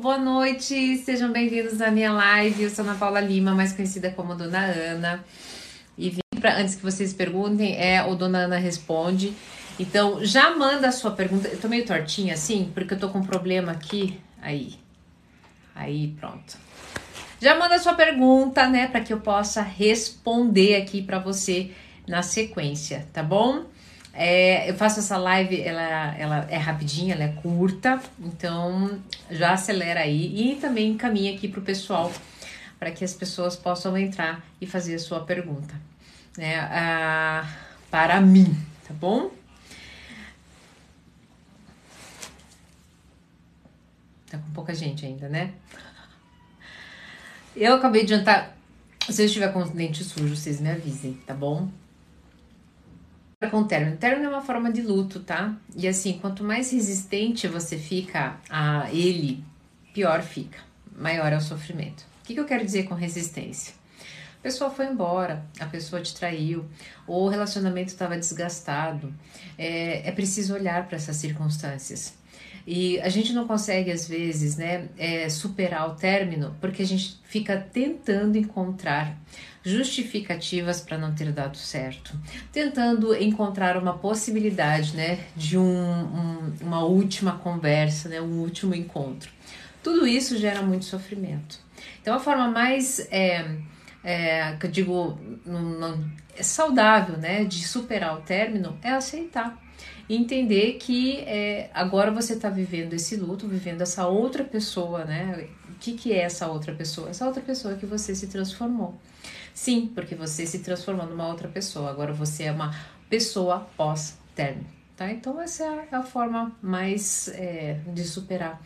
boa noite, sejam bem-vindos à minha live. Eu sou Ana Paula Lima, mais conhecida como Dona Ana. E vim para antes que vocês perguntem, é o Dona Ana Responde. Então, já manda a sua pergunta. Eu tô meio tortinha assim, porque eu tô com um problema aqui. Aí. Aí, pronto. Já manda a sua pergunta, né, para que eu possa responder aqui para você na sequência, tá bom? É, eu faço essa live, ela, ela é rapidinha, ela é curta, então já acelera aí e também encaminha aqui para o pessoal para que as pessoas possam entrar e fazer a sua pergunta, né? Ah, para mim, tá bom? Tá com pouca gente ainda, né? Eu acabei de jantar. Se eu estiver com os dentes sujos, vocês me avisem, tá bom? Com término. Término é uma forma de luto, tá? E assim, quanto mais resistente você fica a ele, pior fica, maior é o sofrimento. O que, que eu quero dizer com resistência? A pessoa foi embora, a pessoa te traiu, ou o relacionamento estava desgastado. É, é preciso olhar para essas circunstâncias. E a gente não consegue, às vezes, né, é, superar o término porque a gente fica tentando encontrar justificativas para não ter dado certo, tentando encontrar uma possibilidade, né, de um, um, uma última conversa, né, um último encontro. Tudo isso gera muito sofrimento. Então, a forma mais, é, é, que eu digo, não, não, é saudável, né, de superar o término é aceitar entender que é, agora você está vivendo esse luto, vivendo essa outra pessoa, né? O que, que é essa outra pessoa? Essa outra pessoa que você se transformou. Sim, porque você se transformou numa outra pessoa. Agora você é uma pessoa pós-término, tá? Então essa é a forma mais é, de superar.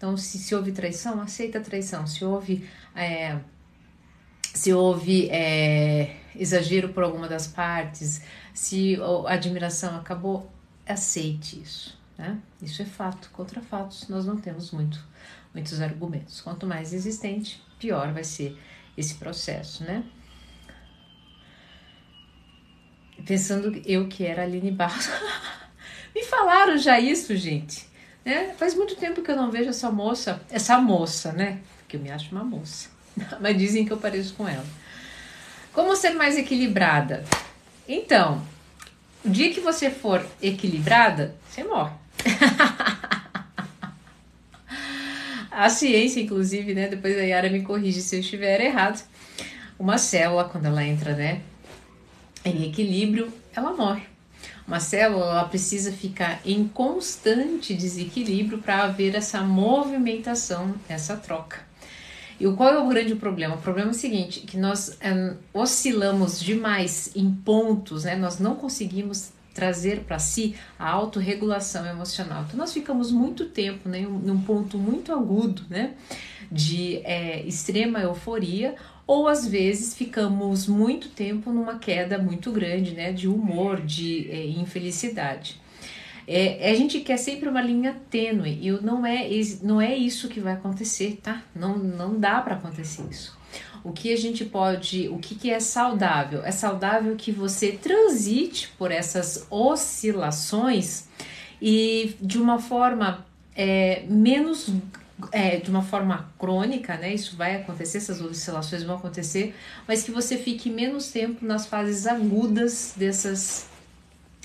Então, se, se houve traição, aceita a traição. Se houve, é, se houve é, exagero por alguma das partes, se a admiração acabou, aceite isso. Né? Isso é fato. Contra fatos, nós não temos muito, muitos argumentos. Quanto mais existente, pior vai ser esse processo, né? pensando eu que era Aline Barros. Me falaram já isso, gente. Né? Faz muito tempo que eu não vejo essa moça, essa moça, né? Que eu me acho uma moça. Mas dizem que eu pareço com ela. Como ser mais equilibrada? Então, o dia que você for equilibrada, você morre. A ciência, inclusive, né? Depois a Yara me corrige se eu estiver errado. Uma célula, quando ela entra, né? em equilíbrio, ela morre. Uma célula precisa ficar em constante desequilíbrio para haver essa movimentação, essa troca. E qual é o grande problema? O problema é o seguinte, que nós um, oscilamos demais em pontos, né? Nós não conseguimos trazer para si a autorregulação emocional. Então nós ficamos muito tempo né, num ponto muito agudo, né? De é, extrema euforia ou às vezes ficamos muito tempo numa queda muito grande, né, de humor, de é, infelicidade. É, a gente quer sempre uma linha tênue e não é, não é isso que vai acontecer, tá? Não, não dá para acontecer isso. O que a gente pode, o que, que é saudável? É saudável que você transite por essas oscilações e de uma forma é, menos é, de uma forma crônica, né? Isso vai acontecer, essas oscilações vão acontecer, mas que você fique menos tempo nas fases agudas dessas,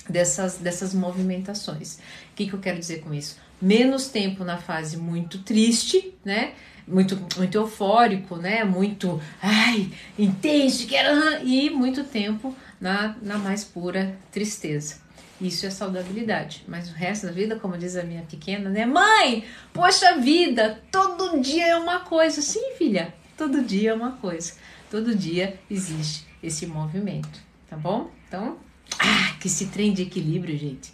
dessas, dessas movimentações. O que, que eu quero dizer com isso? Menos tempo na fase muito triste, né? Muito, muito eufórico, né? Muito, ai, intenso, quero, e muito tempo na, na mais pura tristeza. Isso é saudabilidade. Mas o resto da vida, como diz a minha pequena, né? Mãe, poxa vida, todo dia é uma coisa. Sim, filha, todo dia é uma coisa. Todo dia existe esse movimento, tá bom? Então, ah, que esse trem de equilíbrio, gente.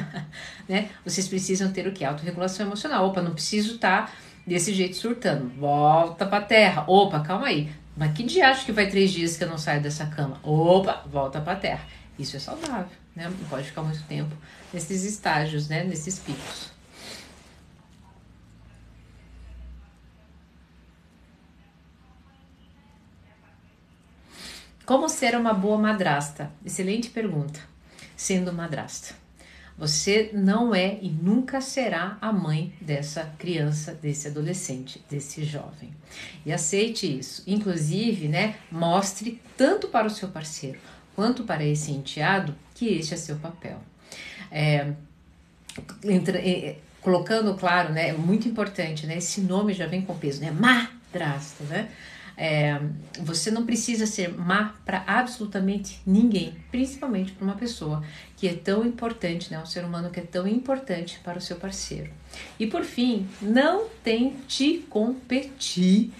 né? Vocês precisam ter o que? Autorregulação emocional. Opa, não preciso estar tá desse jeito surtando. Volta pra terra. Opa, calma aí. Mas que dia acho que vai três dias que eu não saio dessa cama? Opa, volta pra terra. Isso é saudável né? Não pode ficar muito tempo nesses estágios, né? Nesses picos. Como ser uma boa madrasta? Excelente pergunta. Sendo madrasta. Você não é e nunca será a mãe dessa criança, desse adolescente, desse jovem. E aceite isso. Inclusive, né, mostre tanto para o seu parceiro quanto para esse enteado que este é seu papel. É, entra, é, colocando claro, né, é muito importante, né, esse nome já vem com peso, né, madrasta, né, é, você não precisa ser má para absolutamente ninguém, principalmente para uma pessoa que é tão importante, né? Um ser humano que é tão importante para o seu parceiro. E por fim, não tente competir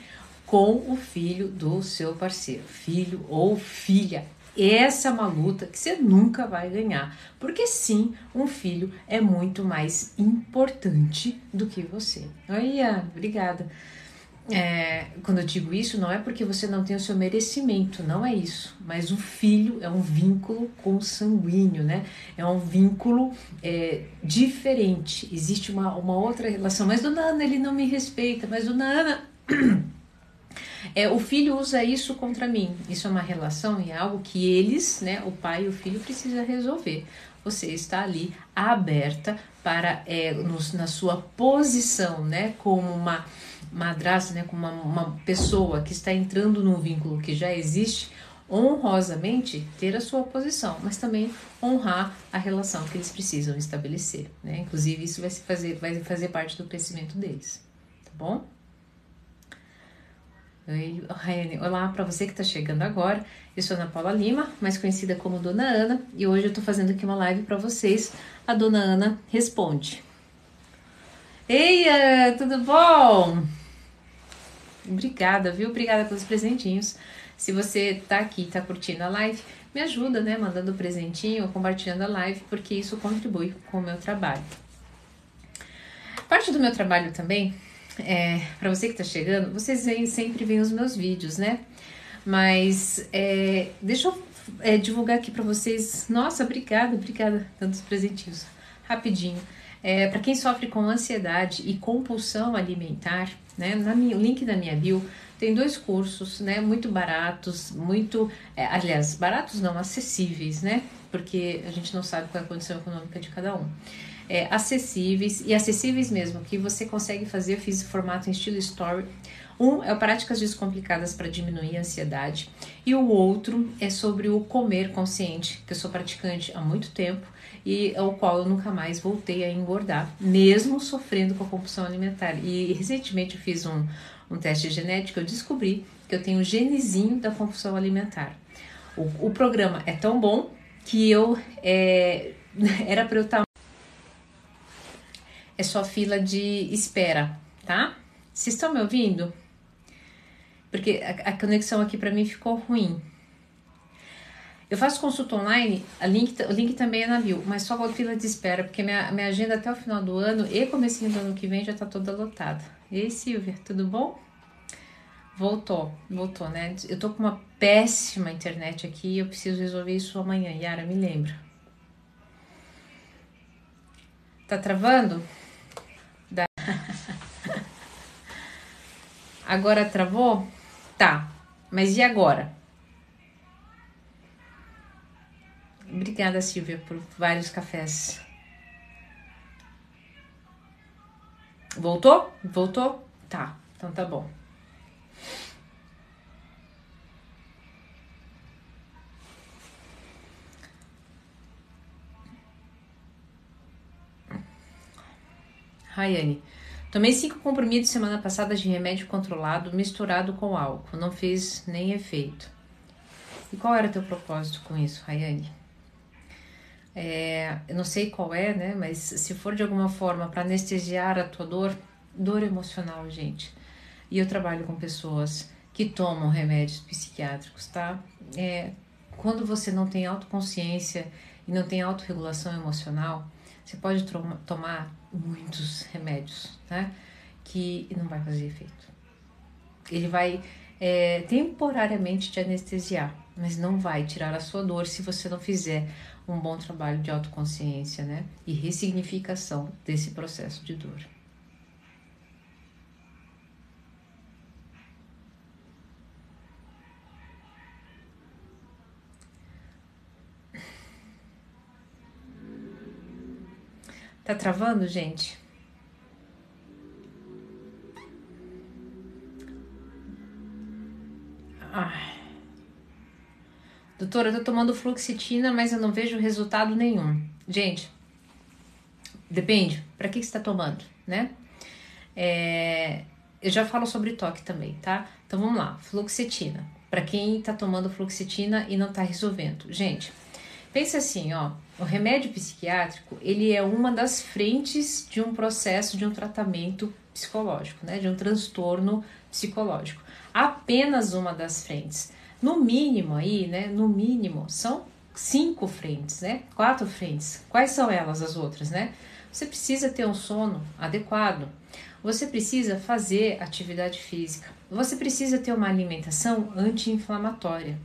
com o filho do seu parceiro, filho ou filha. Essa é uma luta que você nunca vai ganhar, porque sim, um filho é muito mais importante do que você. Olha, obrigada é, quando eu digo isso, não é porque você não tem o seu merecimento, não é isso. Mas o filho é um vínculo consanguíneo, né? É um vínculo é, diferente. Existe uma, uma outra relação. Mas Dona Ana, ele não me respeita. Mas Dona Ana. É, o filho usa isso contra mim. Isso é uma relação e é algo que eles, né, o pai e o filho, precisa resolver. Você está ali aberta para, é, na sua posição, né, como uma madrasta, né, com uma, uma pessoa que está entrando num vínculo que já existe, honrosamente ter a sua posição, mas também honrar a relação que eles precisam estabelecer, né? Inclusive isso vai fazer vai fazer parte do crescimento deles, tá bom? Oi. Olá para você que está chegando agora. Eu sou Ana Paula Lima, mais conhecida como Dona Ana, e hoje eu estou fazendo aqui uma live para vocês. A Dona Ana responde. Ei, tudo bom? Obrigada, viu? Obrigada pelos presentinhos. Se você tá aqui, tá curtindo a live, me ajuda, né? Mandando o presentinho, compartilhando a live, porque isso contribui com o meu trabalho. Parte do meu trabalho também, é, para você que tá chegando, vocês vêm, sempre veem os meus vídeos, né? Mas é, deixa eu é, divulgar aqui para vocês. Nossa, obrigada, obrigada, tantos presentinhos. Rapidinho. É, para quem sofre com ansiedade e compulsão alimentar, né? Na minha, o link da minha bio tem dois cursos, né? Muito baratos, muito, é, aliás, baratos não, acessíveis, né? Porque a gente não sabe qual é a condição econômica de cada um. É, acessíveis e acessíveis mesmo, que você consegue fazer. Eu fiz formato em estilo story. Um é o Práticas Descomplicadas para Diminuir a Ansiedade, e o outro é sobre o comer consciente, que eu sou praticante há muito tempo e ao qual eu nunca mais voltei a engordar, mesmo sofrendo com a compulsão alimentar. E recentemente eu fiz um, um teste genético, eu descobri que eu tenho o genezinho da compulsão alimentar. O, o programa é tão bom que eu é, era para eu estar. É só fila de espera, tá? Vocês estão me ouvindo? Porque a, a conexão aqui para mim ficou ruim. Eu faço consulta online, link, o link também é na bio, mas só com fila de espera, porque minha, minha agenda até o final do ano e comecinho do ano que vem já tá toda lotada. E aí, Silvia, tudo bom? Voltou, voltou, né? Eu tô com uma péssima internet aqui eu preciso resolver isso amanhã. Yara, me lembra. Tá travando? Agora travou? Tá. Mas e agora? Obrigada, Silvia, por vários cafés. Voltou? Voltou? Tá, então tá bom. Rayane, tomei cinco comprimidos semana passada de remédio controlado misturado com álcool. Não fez nem efeito. E qual era teu propósito com isso, Rayane? é, eu não sei qual é, né? Mas se for de alguma forma para anestesiar a tua dor, dor emocional, gente. E eu trabalho com pessoas que tomam remédios psiquiátricos, tá? É, quando você não tem autoconsciência e não tem autorregulação emocional, você pode tomar muitos remédios, tá? Que não vai fazer efeito. Ele vai é, temporariamente te anestesiar, mas não vai tirar a sua dor se você não fizer um bom trabalho de autoconsciência, né? E ressignificação desse processo de dor. Tá travando, gente? Ai. Doutora, eu tô tomando fluoxetina, mas eu não vejo resultado nenhum. Gente, depende. Para que, que você está tomando, né? É, eu já falo sobre toque também, tá? Então vamos lá, fluoxetina. Para quem tá tomando fluoxetina e não tá resolvendo. Gente, pensa assim, ó, o remédio psiquiátrico, ele é uma das frentes de um processo de um tratamento psicológico, né? De um transtorno psicológico. Apenas uma das frentes. No mínimo aí, né? No mínimo, são cinco frentes, né? Quatro frentes. Quais são elas, as outras, né? Você precisa ter um sono adequado. Você precisa fazer atividade física. Você precisa ter uma alimentação anti-inflamatória.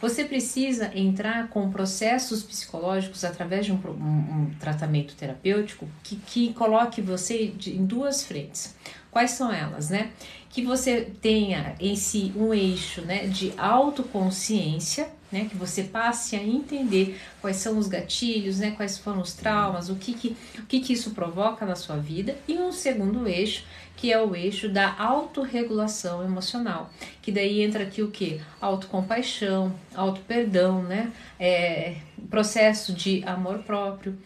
Você precisa entrar com processos psicológicos através de um, um, um tratamento terapêutico que, que coloque você de, em duas frentes. Quais são elas, né? Que você tenha em si um eixo né, de autoconsciência, né, que você passe a entender quais são os gatilhos, né, quais foram os traumas, o que, que, o que, que isso provoca na sua vida, e um segundo eixo, que é o eixo da autorregulação emocional, que daí entra aqui o que? Autocompaixão, auto-perdão, né, é, processo de amor próprio,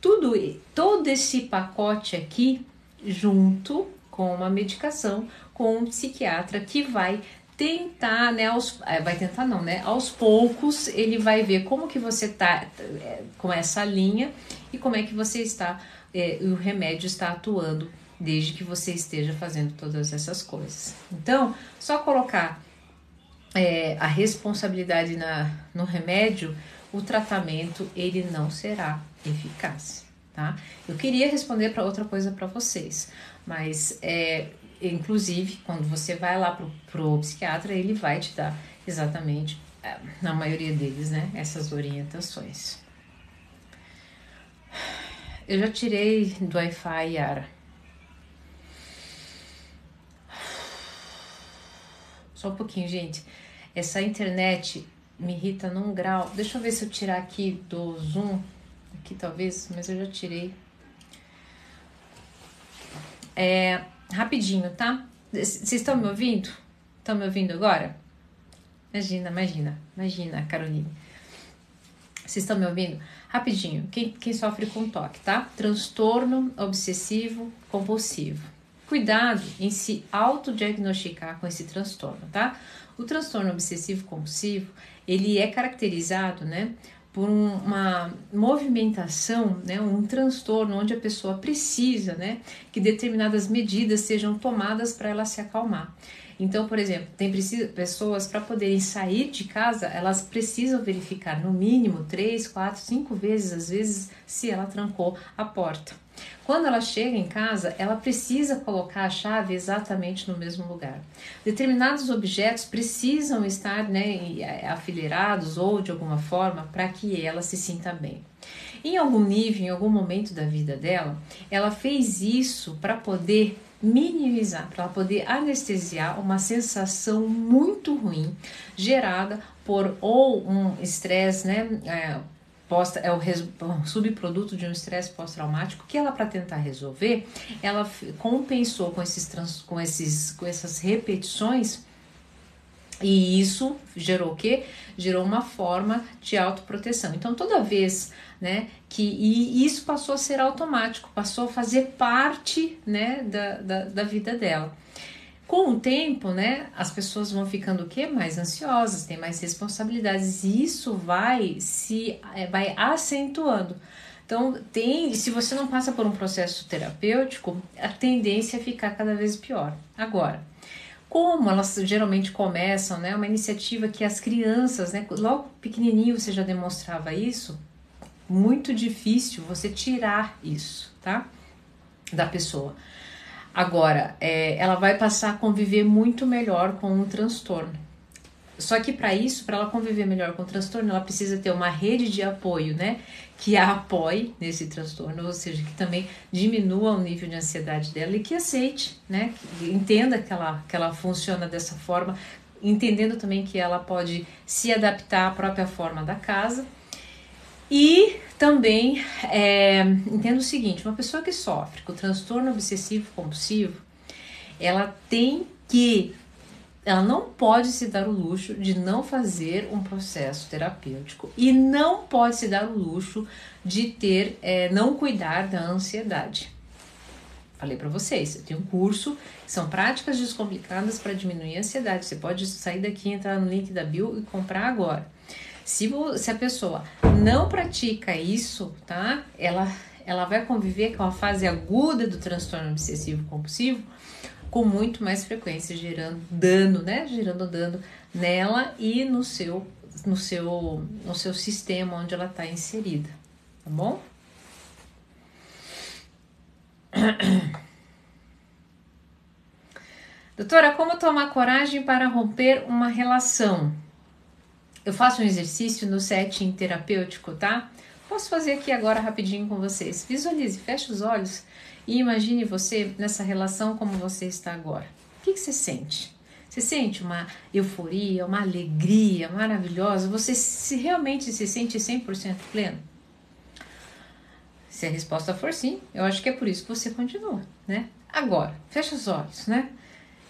tudo, todo esse pacote aqui junto com uma medicação, com um psiquiatra que vai tentar, né, aos, é, vai tentar não, né, aos poucos ele vai ver como que você tá é, com essa linha e como é que você está, é, o remédio está atuando desde que você esteja fazendo todas essas coisas. Então, só colocar é, a responsabilidade na, no remédio, o tratamento ele não será eficaz, tá? Eu queria responder para outra coisa para vocês, mas é, inclusive, quando você vai lá pro, pro psiquiatra, ele vai te dar exatamente, é, na maioria deles, né, essas orientações. Eu já tirei do Wi-Fi, Yara. Só um pouquinho, gente. Essa internet me irrita num grau. Deixa eu ver se eu tirar aqui do Zoom. Aqui talvez, mas eu já tirei. É, rapidinho, tá? Vocês estão me ouvindo? Estão me ouvindo agora? Imagina, imagina, imagina, Caroline. Vocês estão me ouvindo? Rapidinho, quem, quem sofre com toque, tá? Transtorno obsessivo compulsivo. Cuidado em se autodiagnosticar com esse transtorno, tá? O transtorno obsessivo compulsivo, ele é caracterizado, né, por uma movimentação, né, um transtorno onde a pessoa precisa, né, que determinadas medidas sejam tomadas para ela se acalmar. Então, por exemplo, tem pessoas para poderem sair de casa, elas precisam verificar no mínimo três, quatro, cinco vezes, às vezes, se ela trancou a porta. Quando ela chega em casa, ela precisa colocar a chave exatamente no mesmo lugar. Determinados objetos precisam estar né, é, afileirados ou de alguma forma para que ela se sinta bem. Em algum nível, em algum momento da vida dela, ela fez isso para poder minimizar, para poder anestesiar uma sensação muito ruim gerada por ou um estresse, né, é, posta é o, o subproduto de um estresse pós-traumático que ela para tentar resolver, ela compensou com esses trans, com esses com essas repetições e isso gerou o quê? Gerou uma forma de autoproteção. Então, toda vez né, que e isso passou a ser automático, passou a fazer parte né, da, da, da vida dela. Com o tempo, né, as pessoas vão ficando o quê? Mais ansiosas, têm mais responsabilidades e isso vai se é, vai acentuando. Então, tem, se você não passa por um processo terapêutico, a tendência é ficar cada vez pior. Agora, como elas geralmente começam, né, uma iniciativa que as crianças, né, logo pequenininho você já demonstrava isso, muito difícil você tirar isso, tá? Da pessoa. Agora, é, ela vai passar a conviver muito melhor com um transtorno. Só que para isso, para ela conviver melhor com o transtorno, ela precisa ter uma rede de apoio, né? Que a apoie nesse transtorno, ou seja, que também diminua o nível de ansiedade dela e que aceite, né? Que entenda que ela, que ela funciona dessa forma, entendendo também que ela pode se adaptar à própria forma da casa E também é, entendo o seguinte: uma pessoa que sofre com transtorno obsessivo compulsivo, ela tem que ela não pode se dar o luxo de não fazer um processo terapêutico e não pode se dar o luxo de ter, é, não cuidar da ansiedade. Falei para vocês, eu tenho um curso são práticas descomplicadas para diminuir a ansiedade. Você pode sair daqui, entrar no link da Bill e comprar agora. Se, se a pessoa não pratica isso, tá? Ela, ela vai conviver com a fase aguda do transtorno obsessivo compulsivo com muito mais frequência, gerando dano, né? Gerando dano nela e no seu, no seu, no seu sistema onde ela está inserida, tá bom? Doutora, como tomar coragem para romper uma relação? Eu faço um exercício no setting terapêutico, tá? Posso fazer aqui agora rapidinho com vocês. Visualize, feche os olhos e imagine você nessa relação como você está agora. O que, que você sente? Você sente uma euforia, uma alegria maravilhosa? Você se realmente se sente 100% pleno? Se a resposta for sim, eu acho que é por isso que você continua, né? Agora, fecha os olhos, né?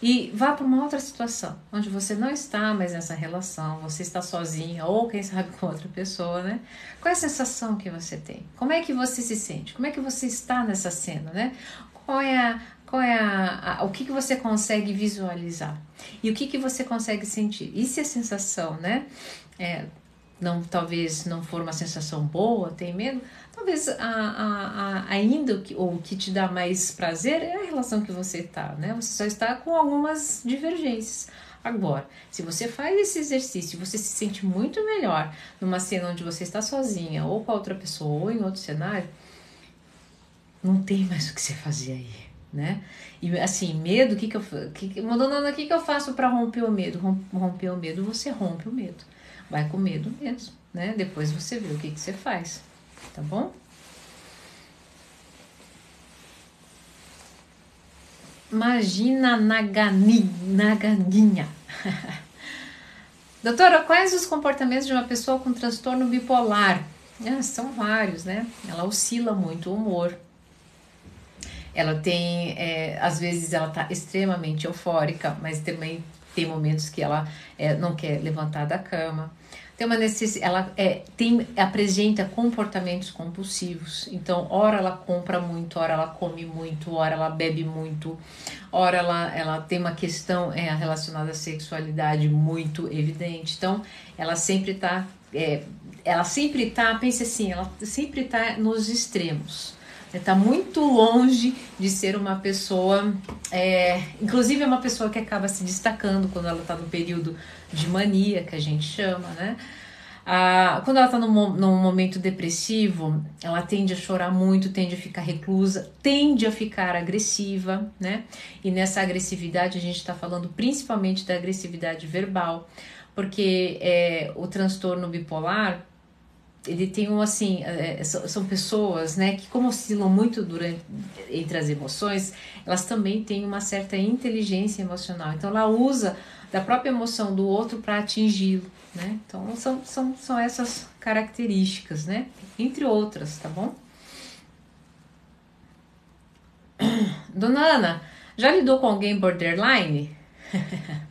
E vá para uma outra situação, onde você não está mais nessa relação, você está sozinha ou quem sabe com outra pessoa, né? Qual é a sensação que você tem? Como é que você se sente? Como é que você está nessa cena, né? Qual é a, qual é a, a, o que, que você consegue visualizar e o que, que você consegue sentir. E se a sensação, né, é, não talvez não for uma sensação boa, tem medo, talvez a, a, a, ainda o que, o que te dá mais prazer é a relação que você está, né? Você só está com algumas divergências. Agora, se você faz esse exercício, você se sente muito melhor numa cena onde você está sozinha, ou com a outra pessoa, ou em outro cenário, não tem mais o que você fazer aí, né? E assim, medo, o que que eu, que, Madonna, o que que eu faço para romper o medo? Romper o medo, você rompe o medo. Vai com medo mesmo, né? Depois você vê o que que você faz tá bom? Imagina Nagani, Naganinha. Doutora, quais os comportamentos de uma pessoa com transtorno bipolar? Ah, são vários, né? Ela oscila muito o humor. Ela tem, é, às vezes, ela tá extremamente eufórica, mas também tem momentos que ela é, não quer levantar da cama tem uma necessidade, ela é, tem, apresenta comportamentos compulsivos. Então, ora ela compra muito, ora ela come muito, ora ela bebe muito, ora ela, ela tem uma questão é, relacionada à sexualidade muito evidente. Então, ela sempre está, é, ela sempre está, pense assim, ela sempre está nos extremos está muito longe de ser uma pessoa, é, inclusive é uma pessoa que acaba se destacando quando ela está no período de mania, que a gente chama, né? Ah, quando ela está num, num momento depressivo, ela tende a chorar muito, tende a ficar reclusa, tende a ficar agressiva, né? E nessa agressividade a gente está falando principalmente da agressividade verbal, porque é, o transtorno bipolar ele tem um assim é, são pessoas né que como oscilam muito durante entre as emoções elas também têm uma certa inteligência emocional. Então ela usa da própria emoção do outro para atingi-lo né? Então são, são, são essas características né? Entre outras tá bom? Dona Ana já lidou com alguém borderline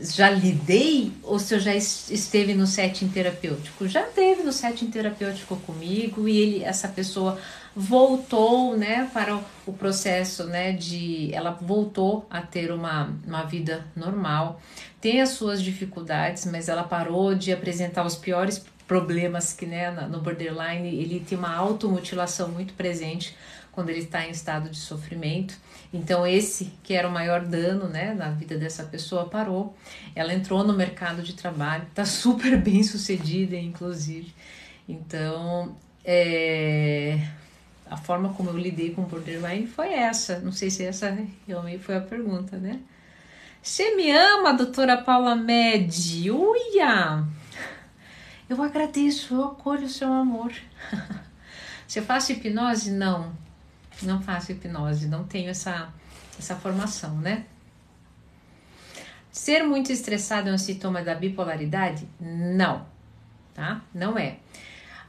já lidei ou se eu já esteve no setting terapêutico? Já teve no setting terapêutico comigo e ele, essa pessoa voltou, né, para o processo, né, de ela voltou a ter uma, uma vida normal, tem as suas dificuldades, mas ela parou de apresentar os piores problemas que, né, no borderline, ele tem uma automutilação muito presente quando ele está em estado de sofrimento. Então, esse que era o maior dano né, na vida dessa pessoa parou. Ela entrou no mercado de trabalho, está super bem sucedida, inclusive. Então, é, a forma como eu lidei com o borderline foi essa. Não sei se essa realmente foi a pergunta, né? Você me ama, doutora Paula Med? Uia! Eu agradeço, eu acolho o seu amor. Você faz hipnose? Não não faço hipnose, não tenho essa, essa formação, né? Ser muito estressado é um sintoma da bipolaridade? Não, tá? Não é.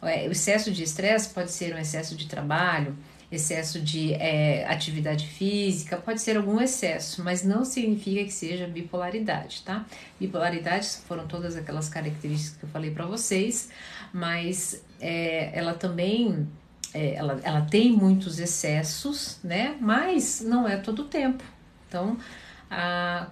É, o excesso de estresse pode ser um excesso de trabalho, excesso de é, atividade física, pode ser algum excesso, mas não significa que seja bipolaridade, tá? Bipolaridade foram todas aquelas características que eu falei para vocês, mas é, ela também é, ela, ela tem muitos excessos, né? Mas não é todo o tempo. Então,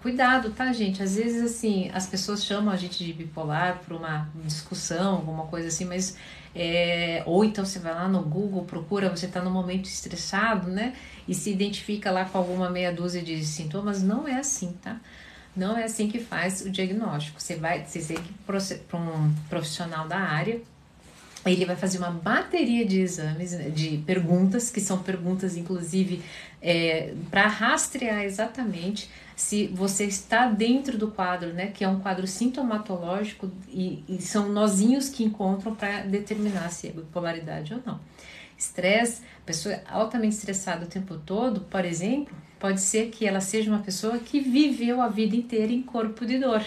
cuidado, tá, gente? Às vezes, assim, as pessoas chamam a gente de bipolar por uma discussão, alguma coisa assim, mas é, ou então você vai lá no Google, procura, você está no momento estressado, né? E se identifica lá com alguma meia dúzia de sintomas. Não é assim, tá? Não é assim que faz o diagnóstico. Você vai, você tem que ir para um profissional da área. Ele vai fazer uma bateria de exames, de perguntas, que são perguntas, inclusive, é, para rastrear exatamente se você está dentro do quadro, né, que é um quadro sintomatológico e, e são nozinhos que encontram para determinar se é bipolaridade ou não. Estresse, pessoa altamente estressada o tempo todo, por exemplo, pode ser que ela seja uma pessoa que viveu a vida inteira em corpo de dor.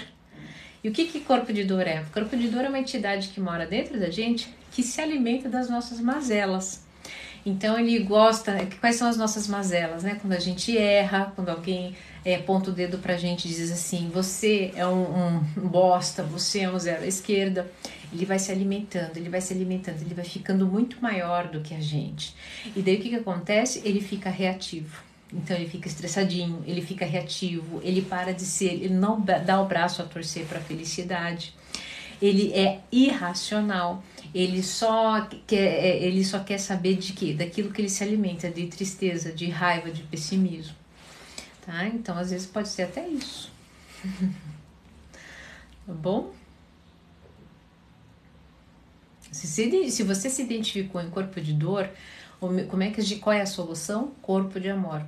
E o que, que corpo de dor é? O corpo de dor é uma entidade que mora dentro da gente que se alimenta das nossas mazelas. Então ele gosta. Quais são as nossas mazelas, né? Quando a gente erra, quando alguém é, aponta o dedo pra gente e diz assim: você é um, um bosta, você é um zero à esquerda. Ele vai se alimentando, ele vai se alimentando, ele vai ficando muito maior do que a gente. E daí o que, que acontece? Ele fica reativo. Então ele fica estressadinho, ele fica reativo, ele para de ser, ele não dá o braço a torcer para a felicidade. Ele é irracional ele só quer, é, ele só quer saber de quê? Daquilo que ele se alimenta, de tristeza, de raiva, de pessimismo. Tá? Então, às vezes pode ser até isso. tá bom? Se, se, se você se identificou em corpo de dor, como é que qual é a solução? Corpo de amor.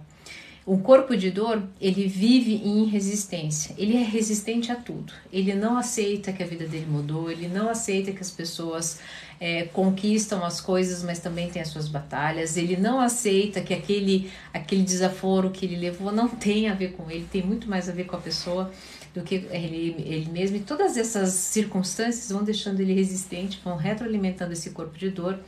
O corpo de dor, ele vive em resistência. Ele é resistente a tudo. Ele não aceita que a vida dele mudou, ele não aceita que as pessoas é, conquistam as coisas, mas também tem as suas batalhas. Ele não aceita que aquele, aquele desaforo que ele levou não tem a ver com ele, tem muito mais a ver com a pessoa do que ele, ele mesmo. E todas essas circunstâncias vão deixando ele resistente, vão retroalimentando esse corpo de dor.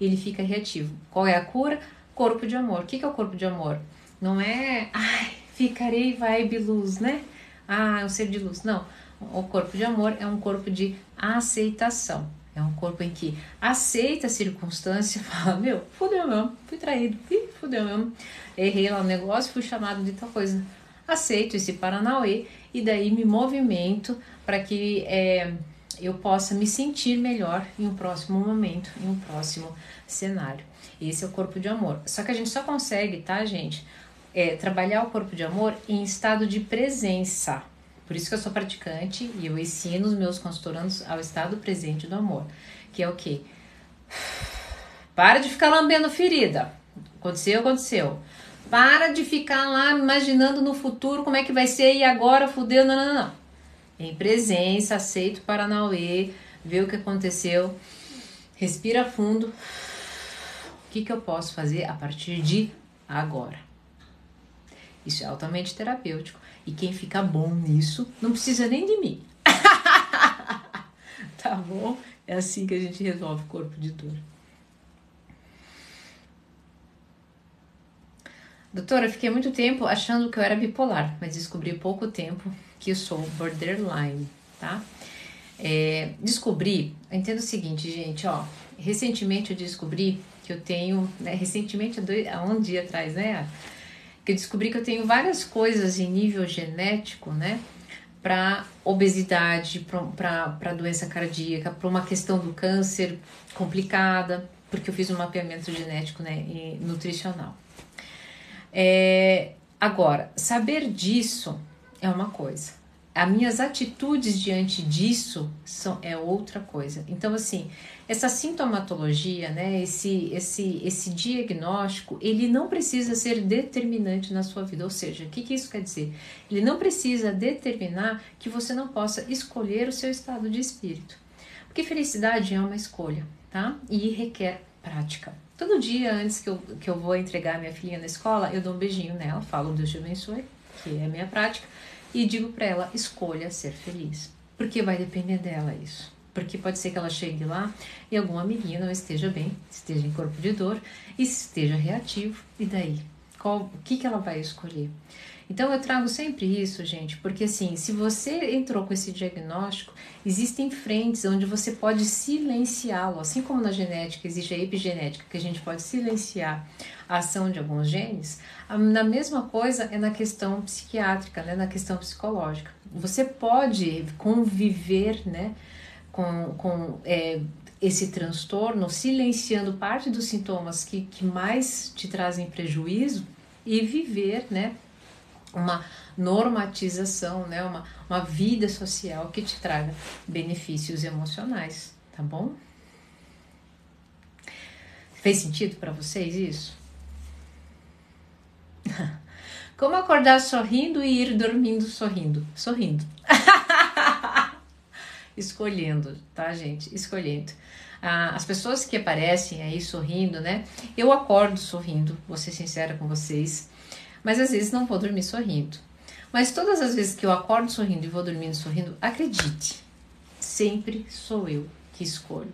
Ele fica reativo. Qual é a cura? Corpo de amor. O que é o corpo de amor? Não é, ai, ficarei vibe luz, né? Ah, um ser de luz. Não. O corpo de amor é um corpo de aceitação. É um corpo em que aceita a circunstância, fala, meu, fudeu mesmo, fui traído, fudeu mesmo, errei lá no negócio, fui chamado de tal coisa. Aceito esse Paranauê e daí me movimento para que é, eu possa me sentir melhor em um próximo momento, em um próximo cenário. Esse é o corpo de amor. Só que a gente só consegue, tá, gente? É, trabalhar o corpo de amor em estado de presença. Por isso que eu sou praticante e eu ensino os meus consultorandos ao estado presente do amor, que é o quê? Para de ficar lambendo ferida. Aconteceu, aconteceu. Para de ficar lá imaginando no futuro como é que vai ser e agora fudeu. Não, não, não. Em presença, aceito o Paranauê, vê o que aconteceu, respira fundo. O que, que eu posso fazer a partir de agora? Isso é altamente terapêutico. E quem fica bom nisso não precisa nem de mim. tá bom? É assim que a gente resolve o corpo de dor. Doutora, fiquei muito tempo achando que eu era bipolar, mas descobri pouco tempo que eu sou borderline, tá? É, descobri, eu entendo o seguinte, gente, ó. Recentemente eu descobri que eu tenho, né, recentemente, dois, há um dia atrás, né? Que eu descobri que eu tenho várias coisas em nível genético, né? Para obesidade, para doença cardíaca, para uma questão do câncer complicada, porque eu fiz um mapeamento genético né, e nutricional. É, agora, saber disso é uma coisa as minhas atitudes diante disso são é outra coisa. Então assim, essa sintomatologia, né, esse esse esse diagnóstico, ele não precisa ser determinante na sua vida. Ou seja, o que, que isso quer dizer? Ele não precisa determinar que você não possa escolher o seu estado de espírito. Porque felicidade é uma escolha, tá? E requer prática. Todo dia antes que eu, que eu vou entregar minha filhinha na escola, eu dou um beijinho nela, falo Deus te abençoe, que é a minha prática e digo para ela: escolha ser feliz, porque vai depender dela isso. Porque pode ser que ela chegue lá e algum amiguinho não esteja bem, esteja em corpo de dor e esteja reativo. E daí? Qual, o que, que ela vai escolher? Então eu trago sempre isso, gente, porque assim, se você entrou com esse diagnóstico, existem frentes onde você pode silenciá-lo, assim como na genética existe a epigenética, que a gente pode silenciar a ação de alguns genes, na mesma coisa é na questão psiquiátrica, né, na questão psicológica. Você pode conviver, né, com, com é, esse transtorno, silenciando parte dos sintomas que, que mais te trazem prejuízo e viver, né, uma normatização, né? uma, uma vida social que te traga benefícios emocionais, tá bom? Fez sentido para vocês isso? Como acordar sorrindo e ir dormindo sorrindo? Sorrindo. Escolhendo, tá, gente? Escolhendo. Ah, as pessoas que aparecem aí sorrindo, né? Eu acordo sorrindo, vou ser sincera com vocês mas às vezes não vou dormir sorrindo. Mas todas as vezes que eu acordo sorrindo e vou dormindo sorrindo, acredite, sempre sou eu que escolho.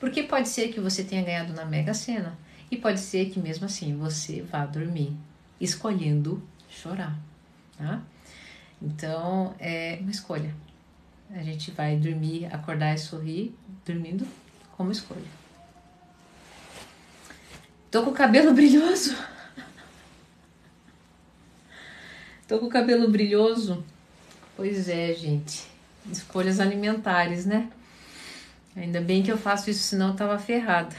Porque pode ser que você tenha ganhado na Mega Sena e pode ser que mesmo assim você vá dormir escolhendo chorar, tá? Então é uma escolha. A gente vai dormir, acordar e sorrir, dormindo como escolha. Tô com o cabelo brilhoso. Tô com o cabelo brilhoso. Pois é, gente. Escolhas alimentares, né? Ainda bem que eu faço isso, senão eu tava ferrada.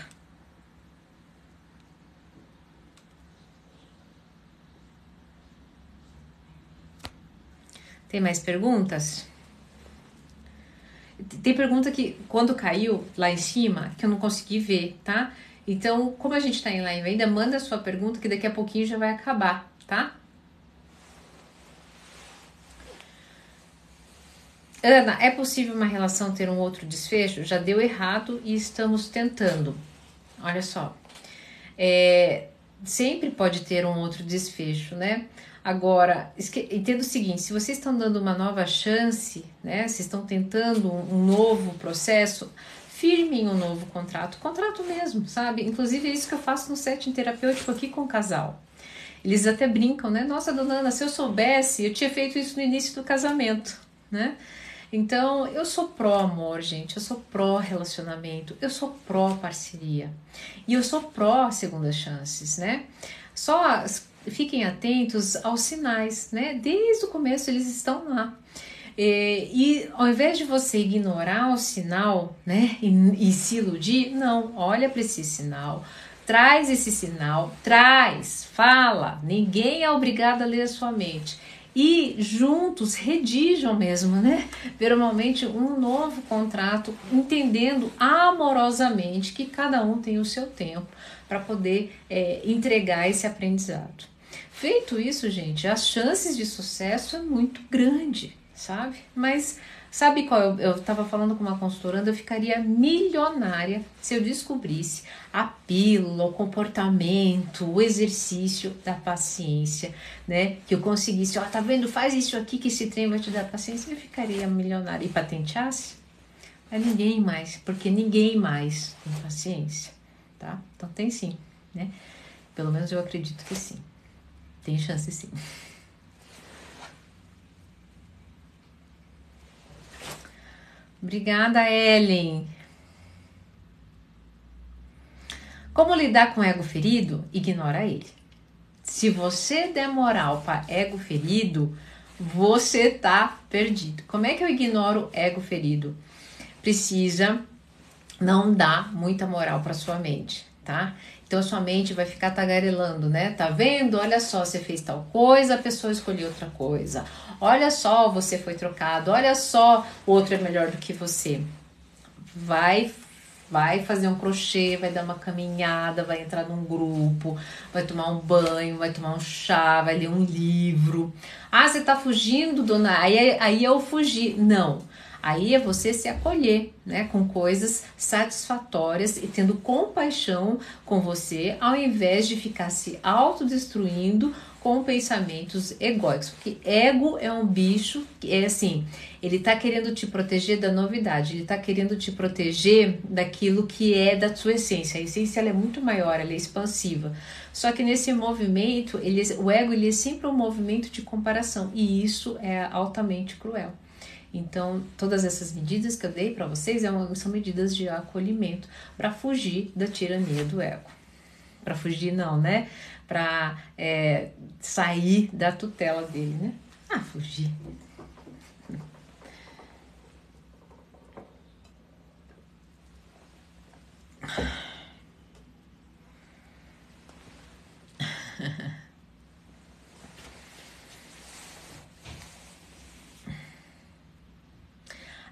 Tem mais perguntas? Tem pergunta que quando caiu lá em cima que eu não consegui ver, tá? Então, como a gente tá em live ainda, manda a sua pergunta que daqui a pouquinho já vai acabar, tá? Ana, é possível uma relação ter um outro desfecho? Já deu errado e estamos tentando. Olha só. É, sempre pode ter um outro desfecho, né? Agora, entenda o seguinte: se vocês estão dando uma nova chance, né? Vocês estão tentando um, um novo processo, firmem um novo contrato, contrato mesmo, sabe? Inclusive é isso que eu faço no setting terapêutico aqui com o casal. Eles até brincam, né? Nossa, dona Ana, se eu soubesse, eu tinha feito isso no início do casamento, né? Então, eu sou pró amor, gente, eu sou pró relacionamento, eu sou pró parceria. E eu sou pró segundas chances, né? Só fiquem atentos aos sinais, né? Desde o começo eles estão lá. E, e ao invés de você ignorar o sinal, né, e, e se iludir, não, olha para esse sinal, traz esse sinal, traz, fala. Ninguém é obrigado a ler a sua mente e juntos redigam mesmo, né? Verbalmente um novo contrato, entendendo amorosamente que cada um tem o seu tempo para poder é, entregar esse aprendizado. Feito isso, gente, as chances de sucesso é muito grande, sabe? Mas Sabe qual? Eu estava falando com uma consultoranda, eu ficaria milionária se eu descobrisse a pílula, o comportamento, o exercício da paciência, né? Que eu conseguisse, ó, tá vendo? Faz isso aqui que esse trem vai te dar paciência, eu ficaria milionária. E patenteasse? Mas ninguém mais, porque ninguém mais tem paciência, tá? Então tem sim, né? Pelo menos eu acredito que sim. Tem chance sim. Obrigada, Ellen. Como lidar com ego ferido? Ignora ele. Se você der moral para ego ferido, você tá perdido. Como é que eu ignoro ego ferido? Precisa não dar muita moral para sua mente, tá? Então a sua mente vai ficar tagarelando, né? Tá vendo? Olha só, você fez tal coisa, a pessoa escolheu outra coisa. Olha só, você foi trocado. Olha só, o outro é melhor do que você. Vai vai fazer um crochê, vai dar uma caminhada, vai entrar num grupo, vai tomar um banho, vai tomar um chá, vai ler um livro. Ah, você tá fugindo, dona? Aí, aí eu fugi. Não. Aí é você se acolher, né, com coisas satisfatórias e tendo compaixão com você, ao invés de ficar se autodestruindo com pensamentos egóicos, porque ego é um bicho que é assim, ele tá querendo te proteger da novidade, ele tá querendo te proteger daquilo que é da sua essência. A essência é muito maior, ela é expansiva. Só que nesse movimento, ele, o ego ele é sempre um movimento de comparação e isso é altamente cruel. Então, todas essas medidas que eu dei para vocês é são medidas de acolhimento para fugir da tirania do ego. Para fugir, não, né? para é, sair da tutela dele, né? Ah, fugir.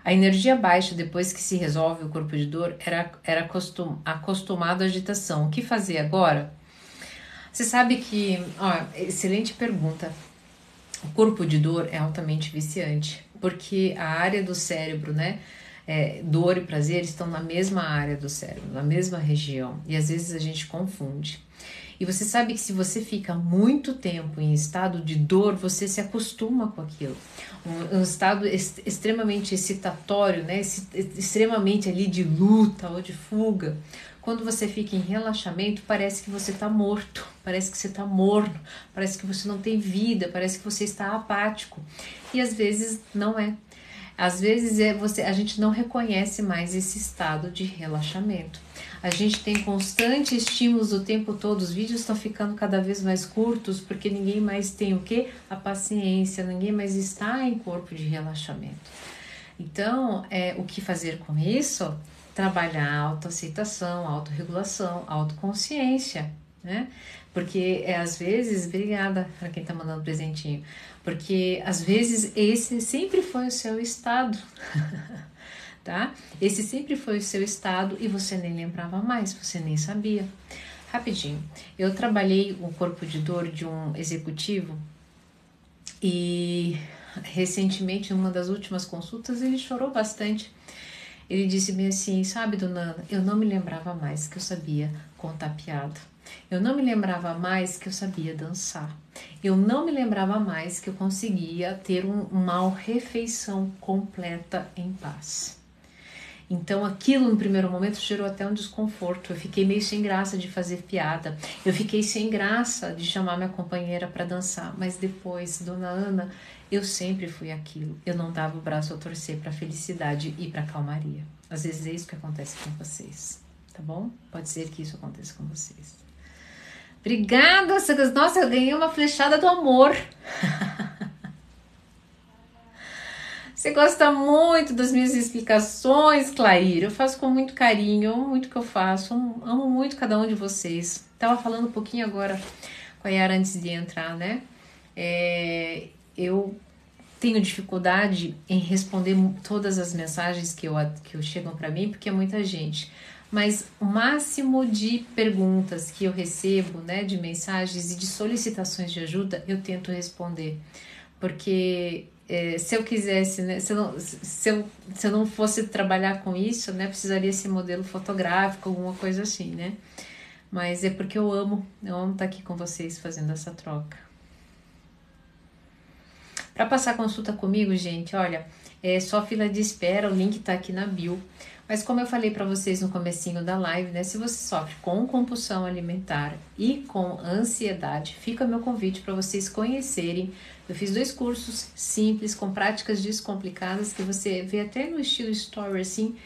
A energia baixa depois que se resolve o corpo de dor era, era acostum, acostumado à agitação. O que fazer agora? Você sabe que, ó, excelente pergunta. O corpo de dor é altamente viciante, porque a área do cérebro, né? É, dor e prazer estão na mesma área do cérebro, na mesma região, e às vezes a gente confunde. E você sabe que se você fica muito tempo em estado de dor, você se acostuma com aquilo. Um, um estado est extremamente excitatório, né? extremamente ali de luta ou de fuga. Quando você fica em relaxamento, parece que você está morto, parece que você está morno, parece que você não tem vida, parece que você está apático. E às vezes não é. Às vezes é você, a gente não reconhece mais esse estado de relaxamento. A gente tem constante estímulos o tempo todo, os vídeos estão ficando cada vez mais curtos porque ninguém mais tem o que? A paciência, ninguém mais está em corpo de relaxamento. Então, é, o que fazer com isso? trabalhar a autoaceitação, autorregulação, autoconsciência, né? Porque é, às vezes, obrigada para quem tá mandando presentinho, porque às vezes esse sempre foi o seu estado, tá? Esse sempre foi o seu estado e você nem lembrava mais, você nem sabia. Rapidinho, eu trabalhei o corpo de dor de um executivo e recentemente, numa das últimas consultas, ele chorou bastante ele disse-me assim: Sabe, dona Ana, eu não me lembrava mais que eu sabia contar piada. Eu não me lembrava mais que eu sabia dançar. Eu não me lembrava mais que eu conseguia ter um, uma refeição completa em paz. Então aquilo no primeiro momento gerou até um desconforto. Eu fiquei meio sem graça de fazer piada. Eu fiquei sem graça de chamar minha companheira para dançar. Mas depois, dona Ana, eu sempre fui aquilo. Eu não dava o braço a torcer para felicidade e para calmaria. Às vezes é isso que acontece com vocês, tá bom? Pode ser que isso aconteça com vocês. Obrigada, nossa, eu ganhei uma flechada do amor. Você gosta muito das minhas explicações, Clair? Eu faço com muito carinho, eu amo muito o que eu faço, amo muito cada um de vocês. Tava falando um pouquinho agora com a Yara antes de entrar, né? É, eu tenho dificuldade em responder todas as mensagens que, eu, que eu chegam para mim, porque é muita gente. Mas o máximo de perguntas que eu recebo, né, de mensagens e de solicitações de ajuda, eu tento responder. Porque é, se eu quisesse, né, se, eu não, se, eu, se eu não fosse trabalhar com isso, né, precisaria ser modelo fotográfico, alguma coisa assim, né? Mas é porque eu amo, eu amo estar aqui com vocês fazendo essa troca. Para passar consulta comigo, gente, olha, é só fila de espera, o link tá aqui na bio. Mas como eu falei para vocês no comecinho da live, né, se você sofre com compulsão alimentar e com ansiedade, fica meu convite para vocês conhecerem. Eu fiz dois cursos simples com práticas descomplicadas que você vê até no estilo story assim,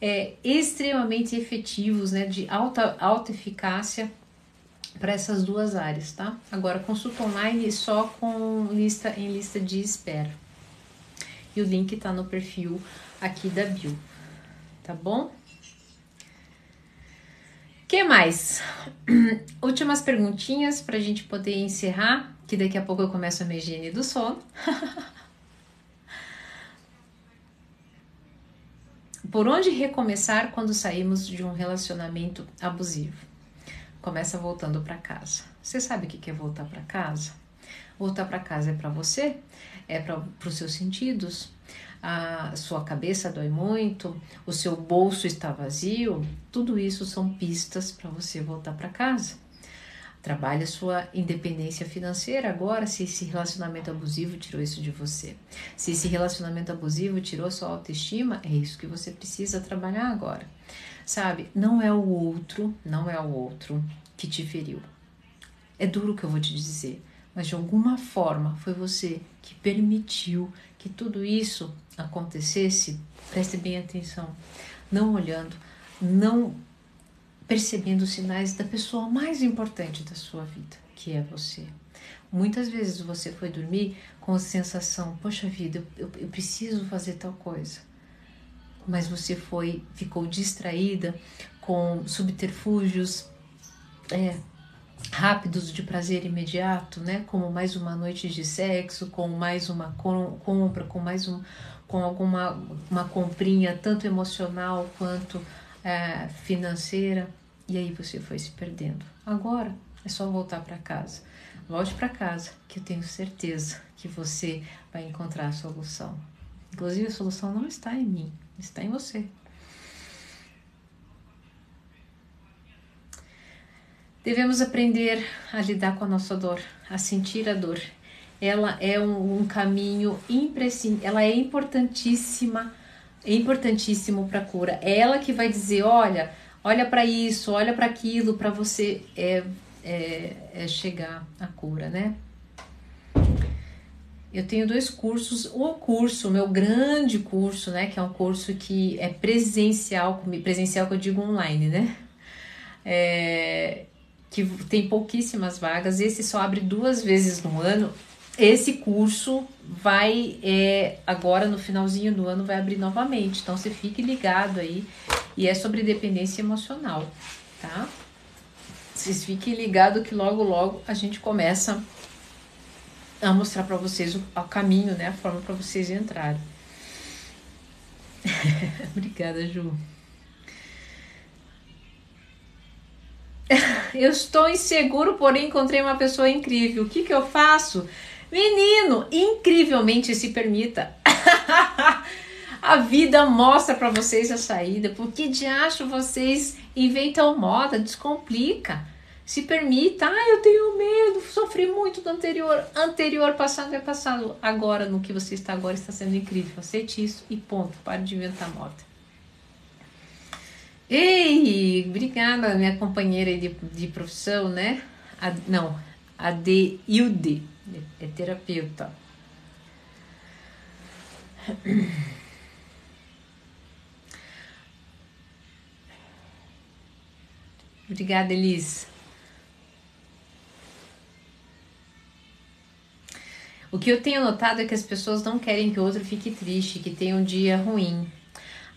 é, extremamente efetivos, né, de alta alta eficácia para essas duas áreas, tá? Agora, consulta online só com lista em lista de espera. E o link está no perfil aqui da Bio, tá bom? que mais? Últimas perguntinhas para a gente poder encerrar, que daqui a pouco eu começo a minha higiene do sono. Por onde recomeçar quando saímos de um relacionamento abusivo? começa voltando para casa. Você sabe o que é voltar para casa? Voltar para casa é para você, é para os seus sentidos, a sua cabeça dói muito, o seu bolso está vazio, tudo isso são pistas para você voltar para casa. Trabalhe a sua independência financeira agora, se esse relacionamento abusivo tirou isso de você. Se esse relacionamento abusivo tirou sua autoestima, é isso que você precisa trabalhar agora. Sabe? Não é o outro, não é o outro que te feriu. É duro o que eu vou te dizer, mas de alguma forma foi você que permitiu que tudo isso acontecesse. Preste bem atenção, não olhando, não percebendo os sinais da pessoa mais importante da sua vida, que é você. Muitas vezes você foi dormir com a sensação, poxa vida, eu, eu preciso fazer tal coisa. Mas você foi, ficou distraída com subterfúgios é, rápidos de prazer imediato, né? Como mais uma noite de sexo, com mais uma compra, com mais um, com alguma uma comprinha tanto emocional quanto é, financeira, e aí você foi se perdendo. Agora é só voltar para casa. Volte para casa, que eu tenho certeza que você vai encontrar a solução. Inclusive, a solução não está em mim, está em você. Devemos aprender a lidar com a nossa dor, a sentir a dor. Ela é um, um caminho imprescindível, ela é importantíssima é importantíssimo para a cura. É ela que vai dizer, olha, olha para isso, olha para aquilo, para você é, é, é chegar à cura, né? Eu tenho dois cursos, o curso, o meu grande curso, né, que é um curso que é presencial, presencial que eu digo online, né? É, que tem pouquíssimas vagas, esse só abre duas vezes no ano esse curso vai é, agora no finalzinho do ano vai abrir novamente. Então você fique ligado aí e é sobre dependência emocional, tá? Vocês fiquem ligados que logo logo a gente começa a mostrar para vocês o, o, caminho, né, a forma para vocês entrarem. Obrigada, Ju. Eu estou inseguro, porém encontrei uma pessoa incrível. O que, que eu faço? Menino, incrivelmente se permita. a vida mostra para vocês a saída. Por que de acho vocês inventam moda? Descomplica. Se permita. Ah, eu tenho medo, sofri muito do anterior. Anterior, passado é passado. Agora, no que você está agora, está sendo incrível. Aceite isso e ponto. Pare de inventar moda. Ei, obrigada, minha companheira de, de profissão, né? A, não, a de Hilde é terapeuta. Obrigada, Elis. O que eu tenho notado é que as pessoas não querem que o outro fique triste, que tenha um dia ruim.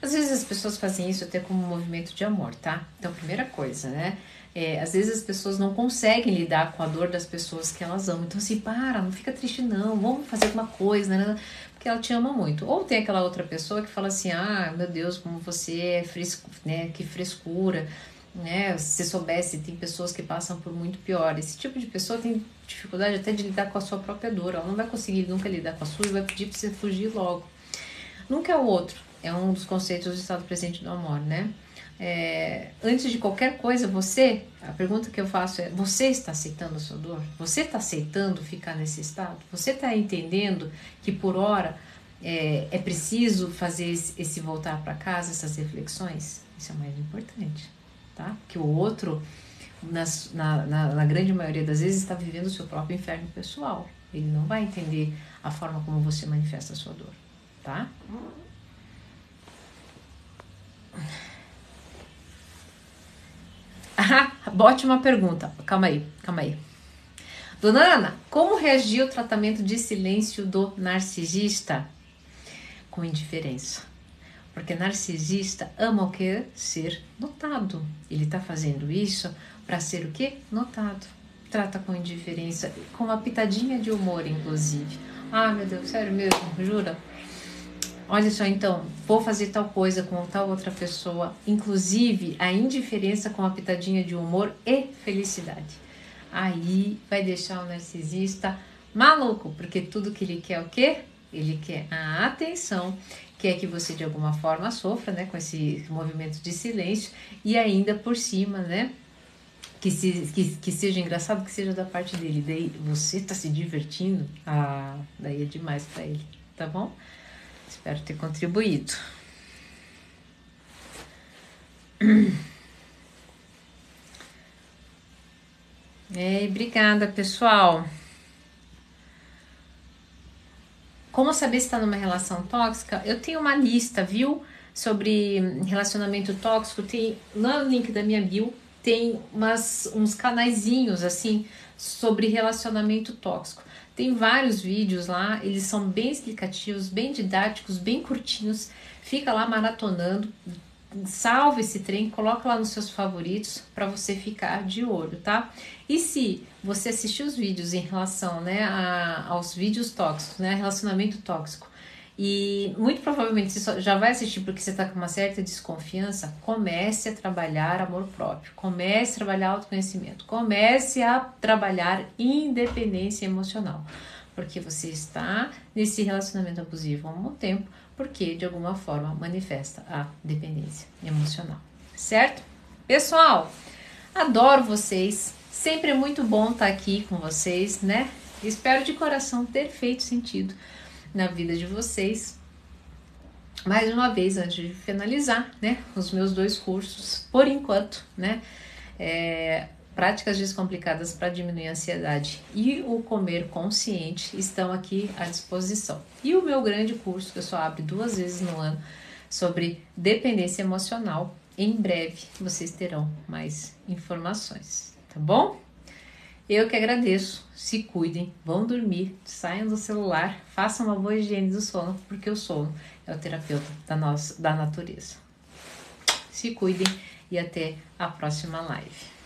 Às vezes as pessoas fazem isso até como um movimento de amor, tá? Então, primeira coisa, né? É, às vezes as pessoas não conseguem lidar com a dor das pessoas que elas amam. Então, assim, para, não fica triste, não, vamos fazer alguma coisa, né? Porque ela te ama muito. Ou tem aquela outra pessoa que fala assim: ah, meu Deus, como você é fresco, né? Que frescura, né? Se soubesse, tem pessoas que passam por muito pior. Esse tipo de pessoa tem dificuldade até de lidar com a sua própria dor. Ela não vai conseguir nunca lidar com a sua e vai pedir pra você fugir logo. Nunca é o outro. É um dos conceitos do estado presente do amor, né? É, antes de qualquer coisa, você, a pergunta que eu faço é: você está aceitando a sua dor? Você está aceitando ficar nesse estado? Você está entendendo que por hora é, é preciso fazer esse, esse voltar para casa, essas reflexões? Isso é o mais importante, tá? Que o outro, nas, na, na, na grande maioria das vezes, está vivendo o seu próprio inferno pessoal. Ele não vai entender a forma como você manifesta a sua dor, tá? Bote uma pergunta. Calma aí, calma aí. Dona Ana, como reagiu o tratamento de silêncio do narcisista? Com indiferença. Porque narcisista ama o que? Ser notado. Ele está fazendo isso para ser o que? Notado. Trata com indiferença, com uma pitadinha de humor, inclusive. Ah, meu Deus, sério mesmo, jura? Olha só, então, vou fazer tal coisa com tal outra pessoa, inclusive a indiferença com a pitadinha de humor e felicidade. Aí vai deixar o narcisista maluco, porque tudo que ele quer é o quê? Ele quer a atenção, quer que você de alguma forma sofra, né, com esse movimento de silêncio e ainda por cima, né, que, se, que, que seja engraçado, que seja da parte dele. Daí você tá se divertindo, ah, daí é demais para ele, tá bom? Espero ter contribuído. É, obrigada, pessoal. Como saber se está numa relação tóxica? Eu tenho uma lista, viu? Sobre relacionamento tóxico. Tem lá no link da minha bio tem umas, uns canaizinhos assim sobre relacionamento tóxico. Tem vários vídeos lá, eles são bem explicativos, bem didáticos, bem curtinhos. Fica lá maratonando, salva esse trem, coloca lá nos seus favoritos para você ficar de olho, tá? E se você assistiu os vídeos em relação, né, a, aos vídeos tóxicos, né, relacionamento tóxico, e muito provavelmente você já vai assistir porque você está com uma certa desconfiança, comece a trabalhar amor próprio, comece a trabalhar autoconhecimento, comece a trabalhar independência emocional, porque você está nesse relacionamento abusivo há um bom tempo, porque de alguma forma manifesta a dependência emocional, certo? Pessoal, adoro vocês, sempre é muito bom estar aqui com vocês, né? Espero de coração ter feito sentido na vida de vocês. Mais uma vez, antes de finalizar, né, os meus dois cursos, por enquanto, né, é, Práticas Descomplicadas para Diminuir a Ansiedade e o Comer Consciente estão aqui à disposição. E o meu grande curso, que eu só abro duas vezes no ano, sobre dependência emocional, em breve vocês terão mais informações, tá bom? Eu que agradeço, se cuidem, vão dormir, saiam do celular, façam uma boa higiene do sono, porque o sono é o terapeuta da, nossa, da natureza. Se cuidem e até a próxima live.